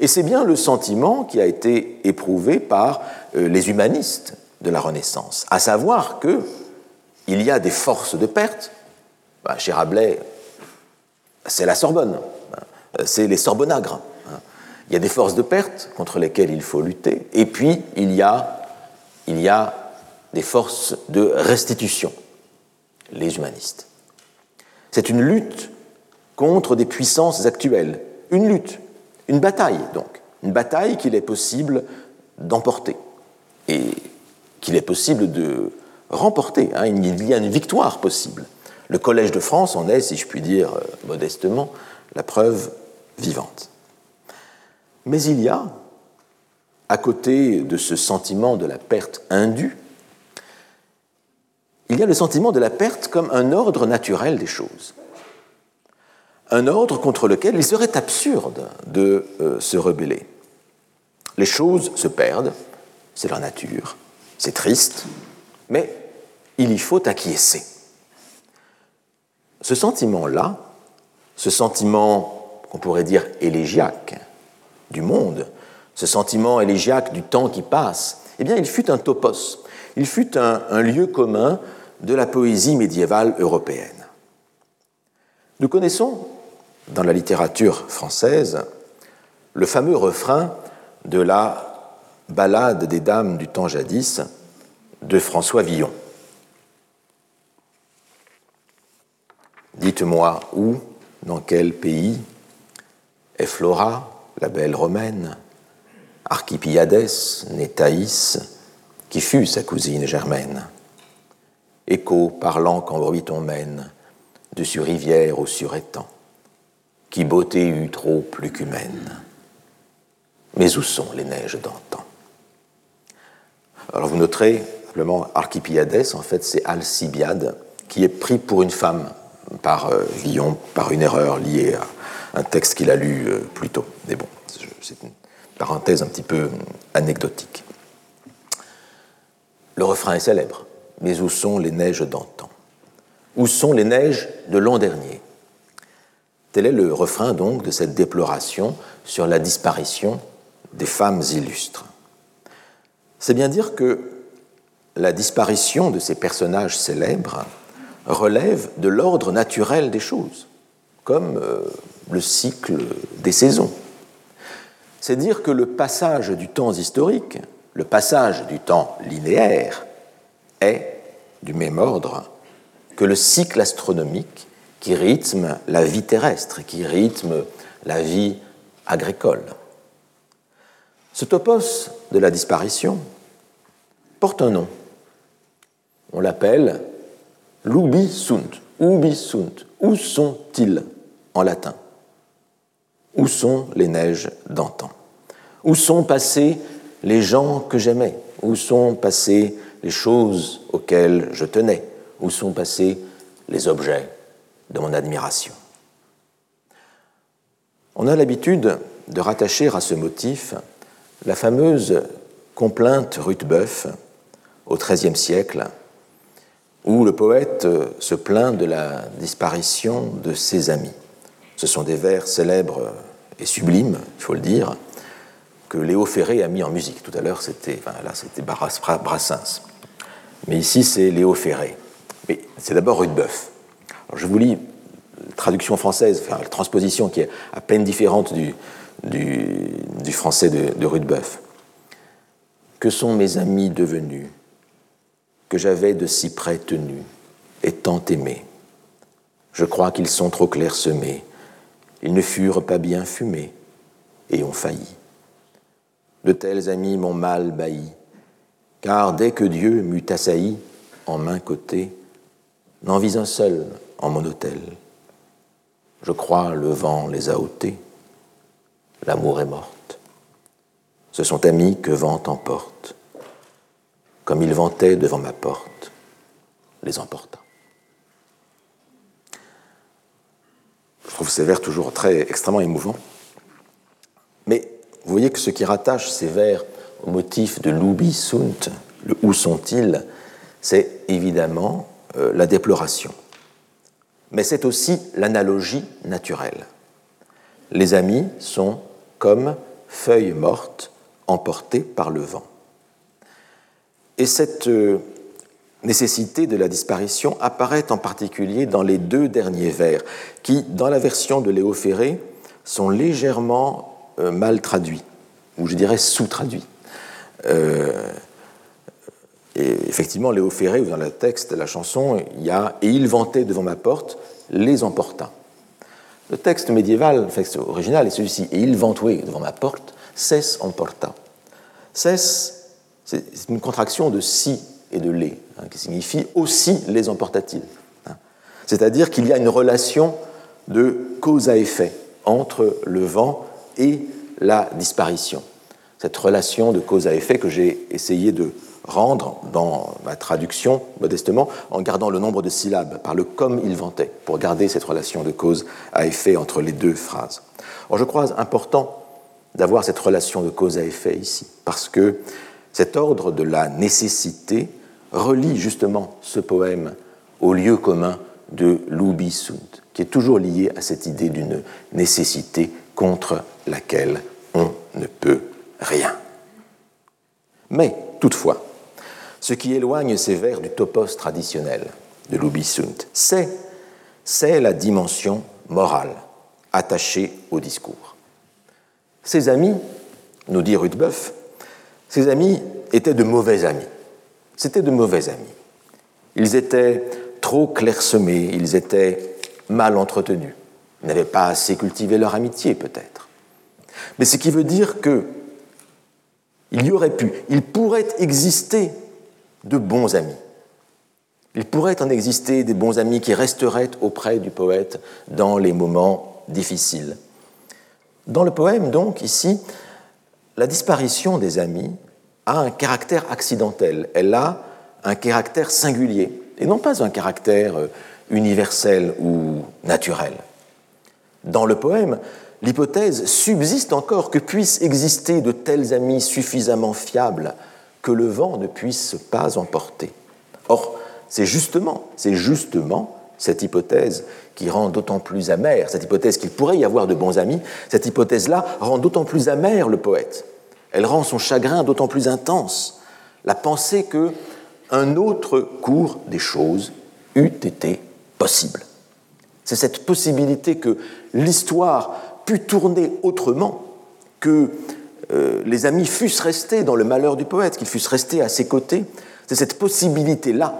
Et c'est bien le sentiment qui a été éprouvé par euh, les humanistes de la Renaissance, à savoir que il y a des forces de perte. Bah, chez Rabelais, c'est la Sorbonne, hein. c'est les Sorbonnagres. Hein. Il y a des forces de perte contre lesquelles il faut lutter, et puis il y a, il y a des forces de restitution, les humanistes. C'est une lutte contre des puissances actuelles, une lutte, une bataille donc, une bataille qu'il est possible d'emporter et qu'il est possible de remporter. Hein. Il y a une victoire possible. Le Collège de France en est, si je puis dire euh, modestement, la preuve vivante. Mais il y a, à côté de ce sentiment de la perte indue, il y a le sentiment de la perte comme un ordre naturel des choses. Un ordre contre lequel il serait absurde de euh, se rebeller. Les choses se perdent, c'est leur nature, c'est triste, mais il y faut acquiescer. Ce sentiment-là, ce sentiment qu'on pourrait dire élégiaque du monde, ce sentiment élégiaque du temps qui passe, eh bien, il fut un topos, il fut un, un lieu commun de la poésie médiévale européenne. Nous connaissons, dans la littérature française, le fameux refrain de la Ballade des Dames du temps jadis de François Villon. Dites-moi où, dans quel pays est Flora, la belle romaine, Archipiades, née Thaïs, qui fut sa cousine germaine? Écho parlant quand bruit on mène, dessus rivière au surétang, qui beauté eut trop plus qu'humaine. Mais où sont les neiges d'antan? Alors vous noterez, simplement, Archipiades, en fait, c'est Alcibiade, qui est pris pour une femme par euh, par une erreur liée à un texte qu'il a lu euh, plus tôt. Mais bon, c'est une parenthèse un petit peu anecdotique. Le refrain est célèbre. Mais où sont les neiges d'antan? Où sont les neiges de l'an dernier? Tel est le refrain donc de cette déploration sur la disparition des femmes illustres. C'est bien dire que la disparition de ces personnages célèbres relève de l'ordre naturel des choses, comme euh, le cycle des saisons. C'est dire que le passage du temps historique, le passage du temps linéaire, est du même ordre que le cycle astronomique qui rythme la vie terrestre, qui rythme la vie agricole. Ce topos de la disparition porte un nom. On l'appelle l'ubi sunt. Ubi sunt. Où sont-ils en latin? Où sont les neiges d'antan? Où sont passés les gens que j'aimais? Où sont passées les choses auxquelles je tenais Où sont passés les objets de mon admiration On a l'habitude de rattacher à ce motif la fameuse complainte Ruthbeuf au XIIIe siècle, où le poète se plaint de la disparition de ses amis. Ce sont des vers célèbres et sublimes, il faut le dire, que Léo Ferré a mis en musique. Tout à l'heure, c'était enfin, c'était Brassens. Mais ici, c'est Léo Ferré. Mais c'est d'abord Rudebeuf. Je vous lis la traduction française, enfin, la transposition qui est à peine différente du, du, français de, de Rudebeuf. Que sont mes amis devenus, que j'avais de si près tenus et tant aimés Je crois qu'ils sont trop clairsemés, ils ne furent pas bien fumés et ont failli. De tels amis m'ont mal bailli, car dès que Dieu m'eut assailli en main côté, n'en vis un seul en mon hôtel. Je crois le vent les a ôtés l'amour est morte. Ce sont amis que vent emporte. Comme il ventait devant ma porte, les emporta. Je trouve ces vers toujours très extrêmement émouvants. Mais vous voyez que ce qui rattache ces vers motif de l'ubi sunt, le où sont-ils, c'est évidemment euh, la déploration. Mais c'est aussi l'analogie naturelle. Les amis sont comme feuilles mortes emportées par le vent. Et cette euh, nécessité de la disparition apparaît en particulier dans les deux derniers vers, qui, dans la version de Léo Ferré, sont légèrement euh, mal traduits, ou je dirais sous-traduits. Euh, et effectivement, Léo Ferré, dans le texte la chanson, il y a Et il ventait devant ma porte, les emporta. Le texte médiéval, le texte original est celui-ci. Et il ventoué devant ma porte, cesse emporta. Cesse, c'est une contraction de si et de les, hein, qui signifie aussi les emporta-t-il. Hein. C'est-à-dire qu'il y a une relation de cause à effet entre le vent et la disparition. Cette relation de cause à effet que j'ai essayé de rendre dans ma traduction, modestement, en gardant le nombre de syllabes, par le comme il vantait, pour garder cette relation de cause à effet entre les deux phrases. Or, je crois important d'avoir cette relation de cause à effet ici, parce que cet ordre de la nécessité relie justement ce poème au lieu commun de l'Ubi qui est toujours lié à cette idée d'une nécessité contre laquelle on ne peut rien. Mais, toutefois, ce qui éloigne ces vers du topos traditionnel de l'Ubisunt, c'est, c'est la dimension morale attachée au discours. Ses amis, nous dit Rudebeuf, ses amis étaient de mauvais amis. C'étaient de mauvais amis. Ils étaient trop clairsemés, ils étaient mal entretenus, n'avaient pas assez cultivé leur amitié peut-être. Mais ce qui veut dire que il y aurait pu, il pourrait exister de bons amis. Il pourrait en exister des bons amis qui resteraient auprès du poète dans les moments difficiles. Dans le poème, donc, ici, la disparition des amis a un caractère accidentel, elle a un caractère singulier, et non pas un caractère euh, universel ou naturel. Dans le poème, l'hypothèse subsiste encore que puissent exister de tels amis suffisamment fiables que le vent ne puisse pas emporter. Or, c'est justement, c'est justement cette hypothèse qui rend d'autant plus amère, cette hypothèse qu'il pourrait y avoir de bons amis, cette hypothèse-là rend d'autant plus amère le poète. Elle rend son chagrin d'autant plus intense. La pensée que un autre cours des choses eût été possible. C'est cette possibilité que l'histoire pût tourner autrement, que euh, les amis fussent restés dans le malheur du poète, qu'ils fussent restés à ses côtés. C'est cette possibilité-là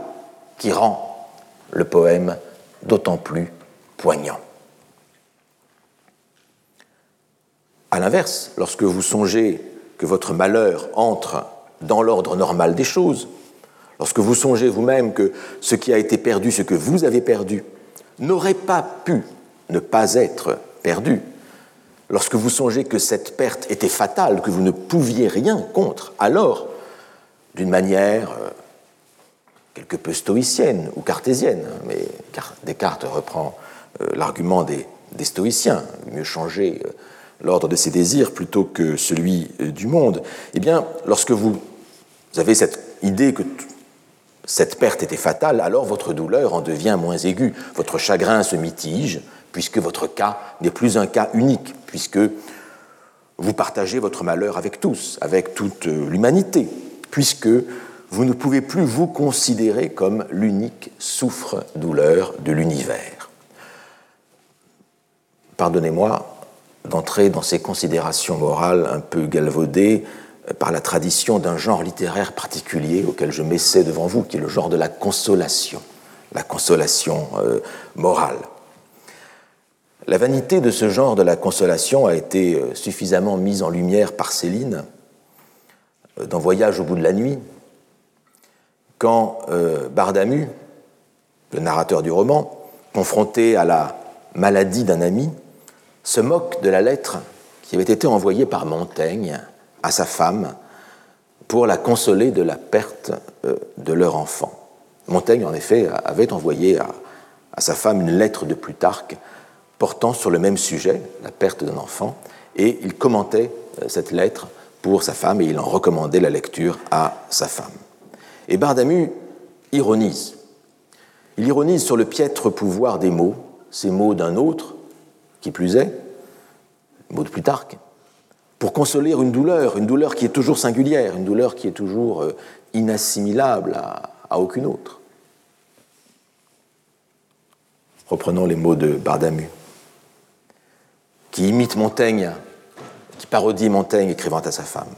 qui rend le poème d'autant plus poignant. A l'inverse, lorsque vous songez que votre malheur entre dans l'ordre normal des choses, lorsque vous songez vous-même que ce qui a été perdu, ce que vous avez perdu, n'aurait pas pu ne pas être perdu, lorsque vous songez que cette perte était fatale, que vous ne pouviez rien contre, alors, d'une manière euh, quelque peu stoïcienne ou cartésienne, hein, mais Descartes reprend euh, l'argument des, stoïciens, mieux changer euh, l'ordre de ses désirs plutôt que celui du monde, eh bien, lorsque vous avez cette idée que cette perte était fatale, alors votre douleur en devient moins aiguë, votre chagrin se mitige, puisque votre cas n'est plus un cas unique, puisque vous partagez votre malheur avec tous, avec toute l'humanité, puisque vous ne pouvez plus vous considérer comme l'unique souffre-douleur de l'univers. Pardonnez-moi d'entrer dans ces considérations morales un peu galvaudées par la tradition d'un genre littéraire particulier auquel je m'essaie devant vous, qui est le genre de la consolation, la consolation euh, morale. La vanité de ce genre de la consolation a été euh, suffisamment mise en lumière par Céline euh, dans Voyage au bout de la nuit, quand Bardamu, le narrateur du roman, confronté à la maladie d'un ami, se moque de la lettre qui avait été envoyée par Montaigne à sa femme pour la consoler de la perte euh, de leur enfant. Montaigne, en effet, avait envoyé à, sa femme une lettre de Plutarque portant sur le même sujet, la perte d'un enfant, et il commentait euh, cette lettre pour sa femme et il en recommandait la lecture à sa femme. Et Bardamu ironise. Il ironise sur le piètre pouvoir des mots, ces mots d'un autre, qui plus est, mots de Plutarque, pour consoler une douleur, une douleur qui est toujours singulière, une douleur qui est toujours euh, inassimilable à, aucune autre. Reprenons les mots de Bardamu, qui imite Montaigne, qui parodie Montaigne écrivant à sa femme.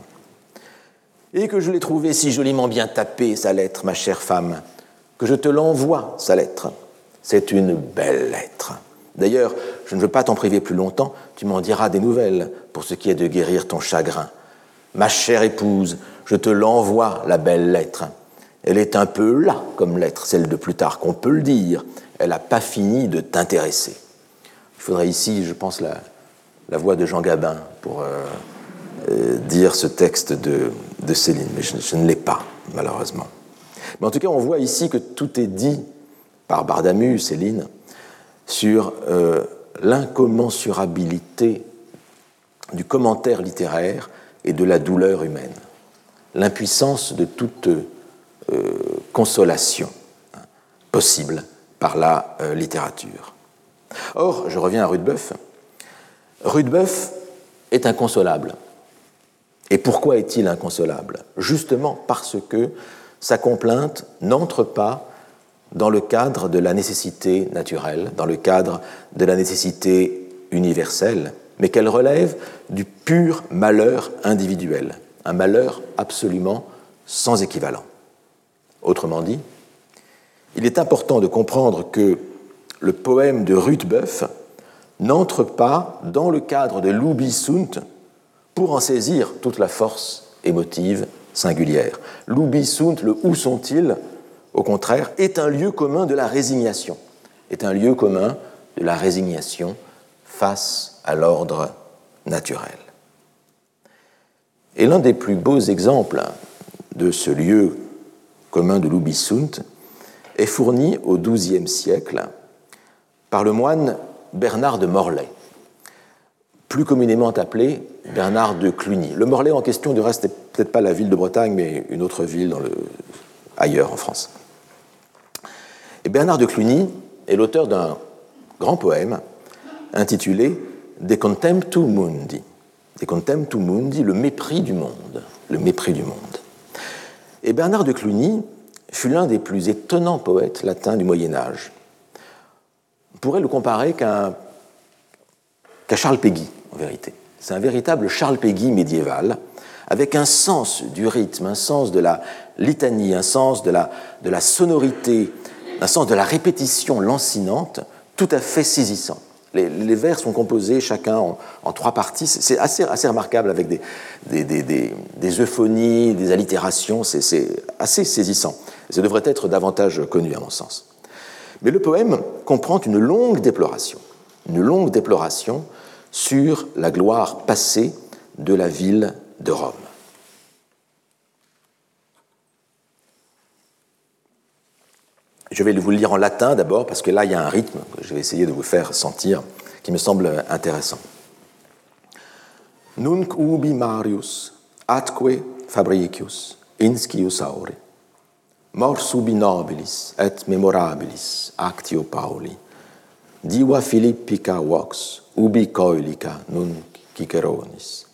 Et que je l'ai trouvé si joliment bien tapé, sa lettre, ma chère femme, que je te l'envoie, sa lettre. C'est une belle lettre. D'ailleurs, je ne veux pas t'en priver plus longtemps, tu m'en diras des nouvelles pour ce qui est de guérir ton chagrin. Ma chère épouse, je te l'envoie, la belle lettre. Elle est un peu là comme lettre, celle de plus tard, qu'on peut le dire. Elle n'a pas fini de t'intéresser. Il faudrait ici, je pense, la, la voix de Jean Gabin pour euh, euh, dire ce texte de, Céline, mais je, ne l'ai pas, malheureusement. Mais en tout cas, on voit ici que tout est dit par Bardamu, Céline, sur euh, l'incommensurabilité du commentaire littéraire et de la douleur humaine, l'impuissance de toute consolation hein, possible par la littérature. Or, je reviens à Rudebeuf. Rudebeuf est inconsolable. Et pourquoi est-il inconsolable? Justement parce que sa complainte n'entre pas dans le cadre de la nécessité naturelle, dans le cadre de la nécessité universelle, mais qu'elle relève du pur malheur individuel, un malheur absolument sans équivalent. Autrement dit, il est important de comprendre que le poème de Ruthbeuf n'entre pas dans le cadre de l'Ubi pour en saisir toute la force émotive singulière. L'Ubi le où sont-ils au contraire, est un lieu commun de la résignation, est un lieu commun de la résignation face à l'ordre naturel. Et l'un des plus beaux exemples de ce lieu commun de l'Ubisunt est fourni au XIIe siècle par le moine Bernard de Morlaix, plus communément appelé Bernard de Cluny. Le Morlaix en question, du reste, n'est peut-être pas la ville de Bretagne, mais une autre ville ailleurs en France. Et Bernard de Cluny est l'auteur d'un grand poème intitulé De Contemptu Mundi. De Contemptu Mundi, le mépris du monde. Le mépris du monde. Et Bernard de Cluny fut l'un des plus étonnants poètes latins du Moyen Âge. On pourrait le comparer qu'à Charles Péguy, en vérité. C'est un véritable Charles Péguy médiéval, avec un sens du rythme, un sens de la litanie, un sens de la, de la sonorité, un sens de la répétition lancinante, tout à fait saisissant. Les, vers sont composés chacun en, trois parties. C'est assez, assez, remarquable avec des, des, des, des euphonies, des allitérations. C'est assez saisissant. Ça devrait être davantage connu, à mon sens. Mais le poème comprend une longue déploration, une longue déploration sur la gloire passée de la ville de Rome. Je vais vous le lire en latin d'abord, parce que là, il y a un rythme que je vais essayer de vous faire sentir, qui me semble intéressant. Nunc ubi Marius, atque Fabricius, inscius aure, mors ubi nobilis et memorabilis actio Pauli, diva Philippica vox, ubi coelica nunc ciceronis.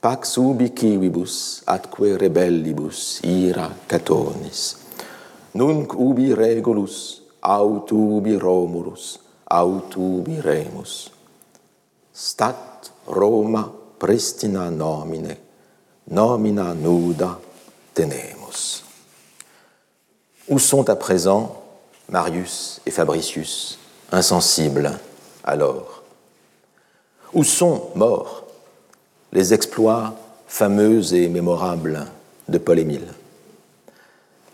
Pax ubi civibus atque rebellibus ira catonis. Nunc ubi regulus, aut ubi Romulus, aut ubi Remus. Stat Roma pristina nomine, nomina nuda tenere. Où sont à présent Marius et Fabricius, insensibles alors Où sont morts les exploits fameux et mémorables de Paul-Émile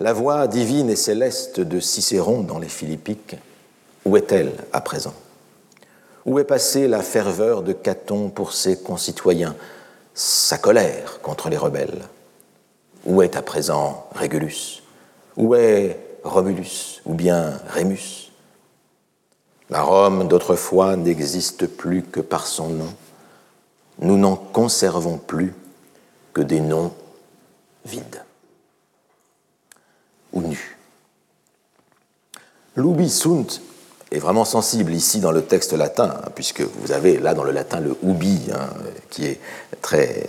la voix divine et céleste de Cicéron dans les Philippiques, où est-elle à présent? Où est passée la ferveur de Caton pour ses concitoyens, sa colère contre les rebelles? Où est à présent Régulus? Où est Romulus ou bien Rémus La Rome d'autrefois n'existe plus que par son nom. Nous n'en conservons plus que des noms vides ou nu. L'ubi sunt est vraiment sensible ici dans le texte latin, hein, puisque vous avez là dans le latin le ubi, hein, qui est très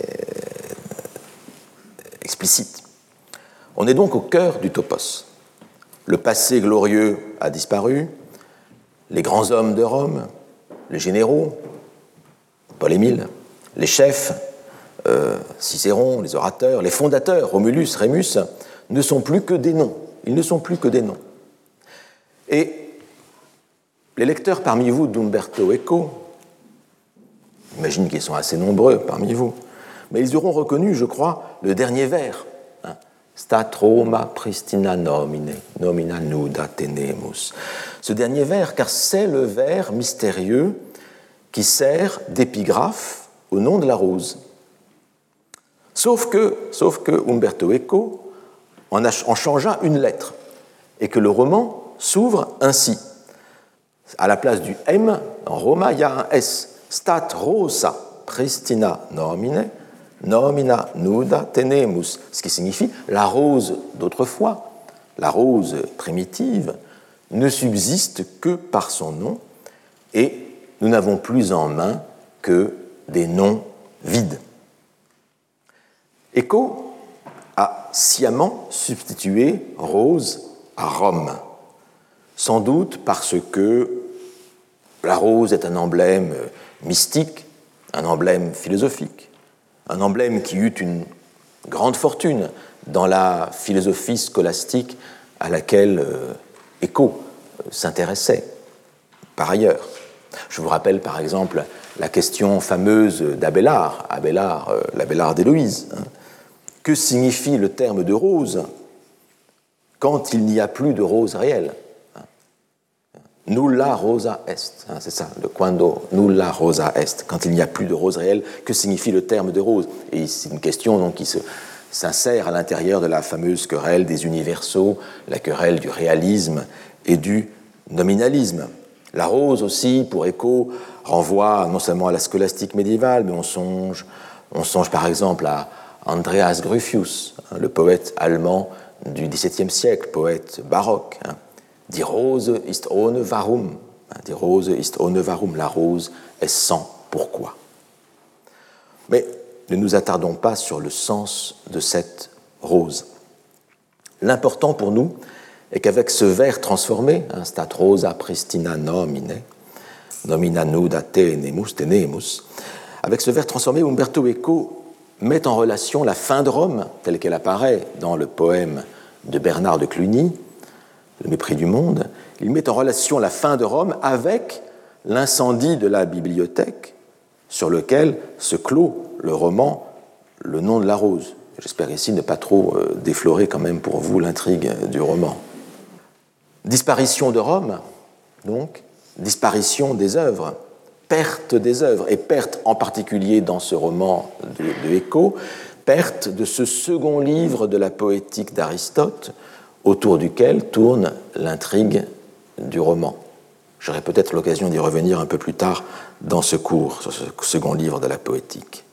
explicite. On est donc au cœur du topos. Le passé glorieux a disparu, les grands hommes de Rome, les généraux, Paul-Émile, les chefs, euh, Cicéron, les orateurs, les fondateurs, Romulus, Rémus, ne sont plus que des noms. Ils ne sont plus que des noms. Et les lecteurs parmi vous d'Umberto Eco, j'imagine qu'ils sont assez nombreux parmi vous, mais ils auront reconnu, je crois, le dernier vers. Stat Roma pristina nomine, nomina nuda tenemus. Ce dernier vers, car c'est le vers mystérieux qui sert d'épigraphe au nom de la rose. Sauf que, sauf que Umberto Eco en, changea une lettre, et que le roman s'ouvre ainsi. À la place du M, en Roma, il y a un S. Stat rosa pristina nomine, nomina nuda tenemus, ce qui signifie la rose d'autrefois, la rose primitive, ne subsiste que par son nom, et nous n'avons plus en main que des noms vides. Écho a sciemment substitué Rose à Rome, sans doute parce que la rose est un emblème mystique, un emblème philosophique, un emblème qui eut une grande fortune dans la philosophie scolastique à laquelle Écho euh, s'intéressait par ailleurs. Je vous rappelle par exemple la question fameuse d'Abélard, Abélard, euh, l'Abélard d'Héloïse, hein, que signifie le terme de rose quand il n'y a plus de rose réelle? Nulla rosa est, hein, c'est ça, le quando nulla rosa est, quand il n'y a plus de rose réelle, que signifie le terme de rose? Et c'est une question qui s'insère à l'intérieur de la fameuse querelle des universaux, la querelle du réalisme et du nominalisme. La rose aussi, pour écho, renvoie non seulement à la scolastique médiévale, mais on songe, on songe par exemple à, Andreas Gruffius, hein, le poète allemand du XVIIe siècle, poète baroque. Hein. Die Rose ist ohne Warum. Hein, Die. La rose est sans pourquoi. Mais ne nous attardons pas sur le sens de cette rose. L'important pour nous est qu'avec ce vers transformé, hein, stat rosa pristina nomine, nomina nuda tenemus, tenemus, avec ce vers transformé, Umberto Eco met en relation la fin de Rome, telle qu'elle apparaît dans le poème de Bernard de Cluny, Le mépris du monde, il met en relation la fin de Rome avec l'incendie de la bibliothèque sur lequel se clôt le roman Le nom de la rose. J'espère ici ne pas trop euh, déflorer quand même pour vous l'intrigue du roman. Disparition de Rome, donc, disparition des œuvres, perte des œuvres, et perte en particulier dans ce roman de, de perte de ce second livre de la poétique d'Aristote, autour duquel tourne l'intrigue du roman. J'aurai peut-être l'occasion d'y revenir un peu plus tard dans ce cours, sur ce second livre de la poétique.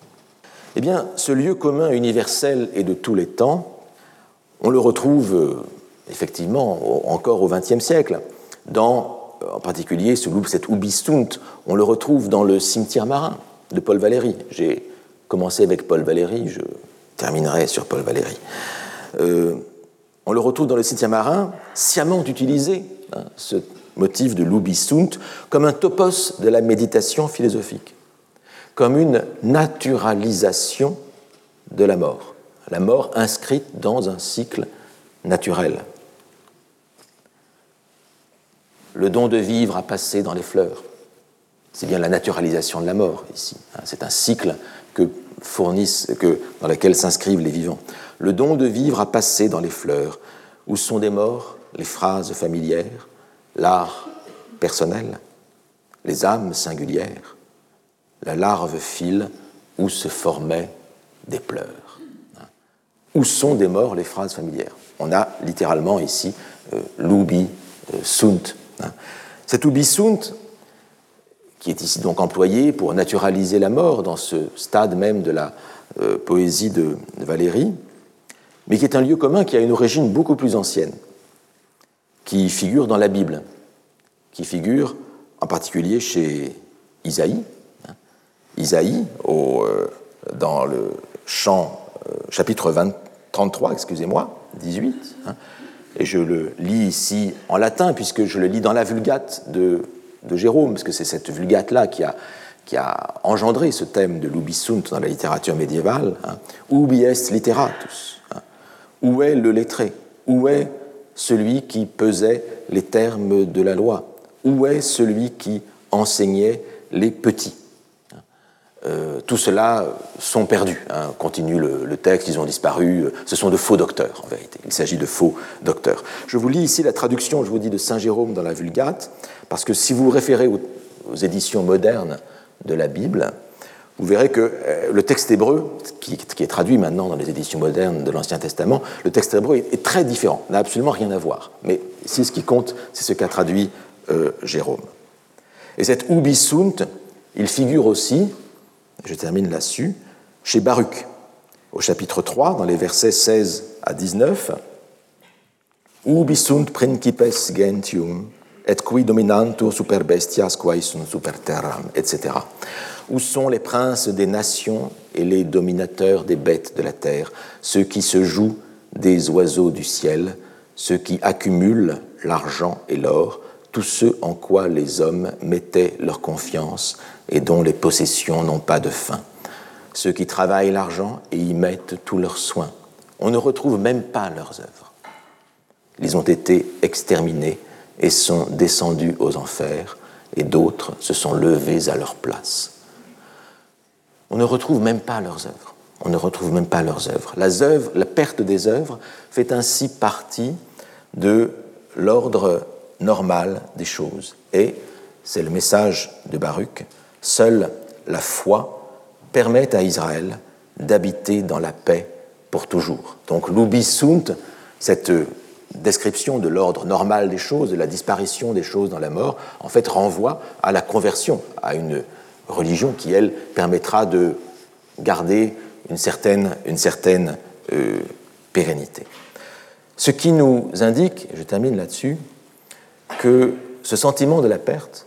Eh bien, ce lieu commun universel et de tous les temps, on le retrouve euh, effectivement encore au XXe siècle, dans, euh, en particulier cet Ubistunt, on le retrouve dans le cimetière marin de Paul Valéry. J'ai commencé avec Paul Valéry, je terminerai sur Paul Valéry. Euh, on le retrouve dans le cimetière marin, sciemment utilisé, hein, ce motif de l'ubistunt, comme un topos de la méditation philosophique, comme une naturalisation de la mort, la mort inscrite dans un cycle naturel. Le don de vivre a passé dans les fleurs. C'est bien la naturalisation de la mort ici. Hein. C'est un cycle que fournissent, que, dans lequel s'inscrivent les vivants. Le don de vivre a passé dans les fleurs, où sont des morts? Les phrases familières, l'art personnel, les âmes singulières, la larve file où se formaient des pleurs. Où sont des morts? Les phrases familières On a littéralement ici euh, l'ubi euh, sunt. Cet ubi sunt, qui est ici donc employé pour naturaliser la mort dans ce stade même de la euh, poésie de Valérie, mais qui est un lieu commun qui a une origine beaucoup plus ancienne, qui figure dans la Bible, qui figure en particulier chez Isaïe. Hein. Isaïe, au, euh, dans le chant, euh, chapitre 20, 33, excusez-moi, 18, hein, et je le lis ici en latin, puisque je le lis dans la Vulgate de, de Jérôme, parce que c'est cette Vulgate-là qui a qui a engendré ce thème de l'ubisunt dans la littérature médiévale, hein, ubi est literatus, hein. où est le lettré, où est celui qui pesait les termes de la loi, où est celui qui enseignait les petits? Hein. Euh, tout cela sont perdus, continue le, texte, ils ont disparu, ce sont de faux docteurs en vérité, il s'agit de faux docteurs. Je vous lis ici la traduction, je vous dis, de Saint Jérôme dans la Vulgate, parce que si vous référez aux, éditions modernes de la Bible, vous verrez que euh, le texte hébreu, qui, est traduit maintenant dans les éditions modernes de l'Ancien Testament, le texte hébreu est, très différent, n'a absolument rien à voir. Mais si ce qui compte, c'est ce qu'a traduit euh, Jérôme. Et cet ubisunt, il figure aussi, je termine là-dessus, chez Baruch, au chapitre 3, dans les versets 16 à 19. Ubisunt principes gentium, et qui dominantur super bestias quae sunt super terram, etc. Où sont les princes des nations et les dominateurs des bêtes de la terre, ceux qui se jouent des oiseaux du ciel, ceux qui accumulent l'argent et l'or, tous ceux en quoi les hommes mettaient leur confiance et dont les possessions n'ont pas de fin, ceux qui travaillent l'argent et y mettent tous leurs soins. On ne retrouve même pas leurs œuvres. Ils ont été exterminés et sont descendus aux enfers, et d'autres se sont levés à leur place. On ne retrouve même pas leurs œuvres. On ne retrouve même pas leurs œuvres. La, la perte des œuvres fait ainsi partie de l'ordre normal des choses. Et c'est le message de Baruch, seule la foi permet à Israël d'habiter dans la paix pour toujours. Donc l'ubisunt, cette description de l'ordre normal des choses, de la disparition des choses dans la mort, en fait renvoie à la conversion, à une religion qui, elle, permettra de garder une certaine, une certaine euh, pérennité. Ce qui nous indique, je termine là-dessus, que ce sentiment de la perte,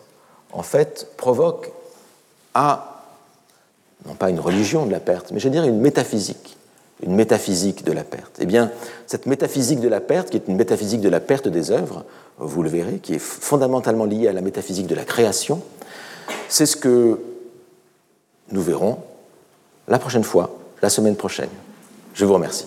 en fait, provoque à, non pas une religion de la perte, mais je dirais une métaphysique, une métaphysique de la perte. Eh bien, cette métaphysique de la perte, qui est une métaphysique de la perte des œuvres, vous le verrez, qui est fondamentalement liée à la métaphysique de la création, c'est ce que nous verrons la prochaine fois, la semaine prochaine. Je vous remercie.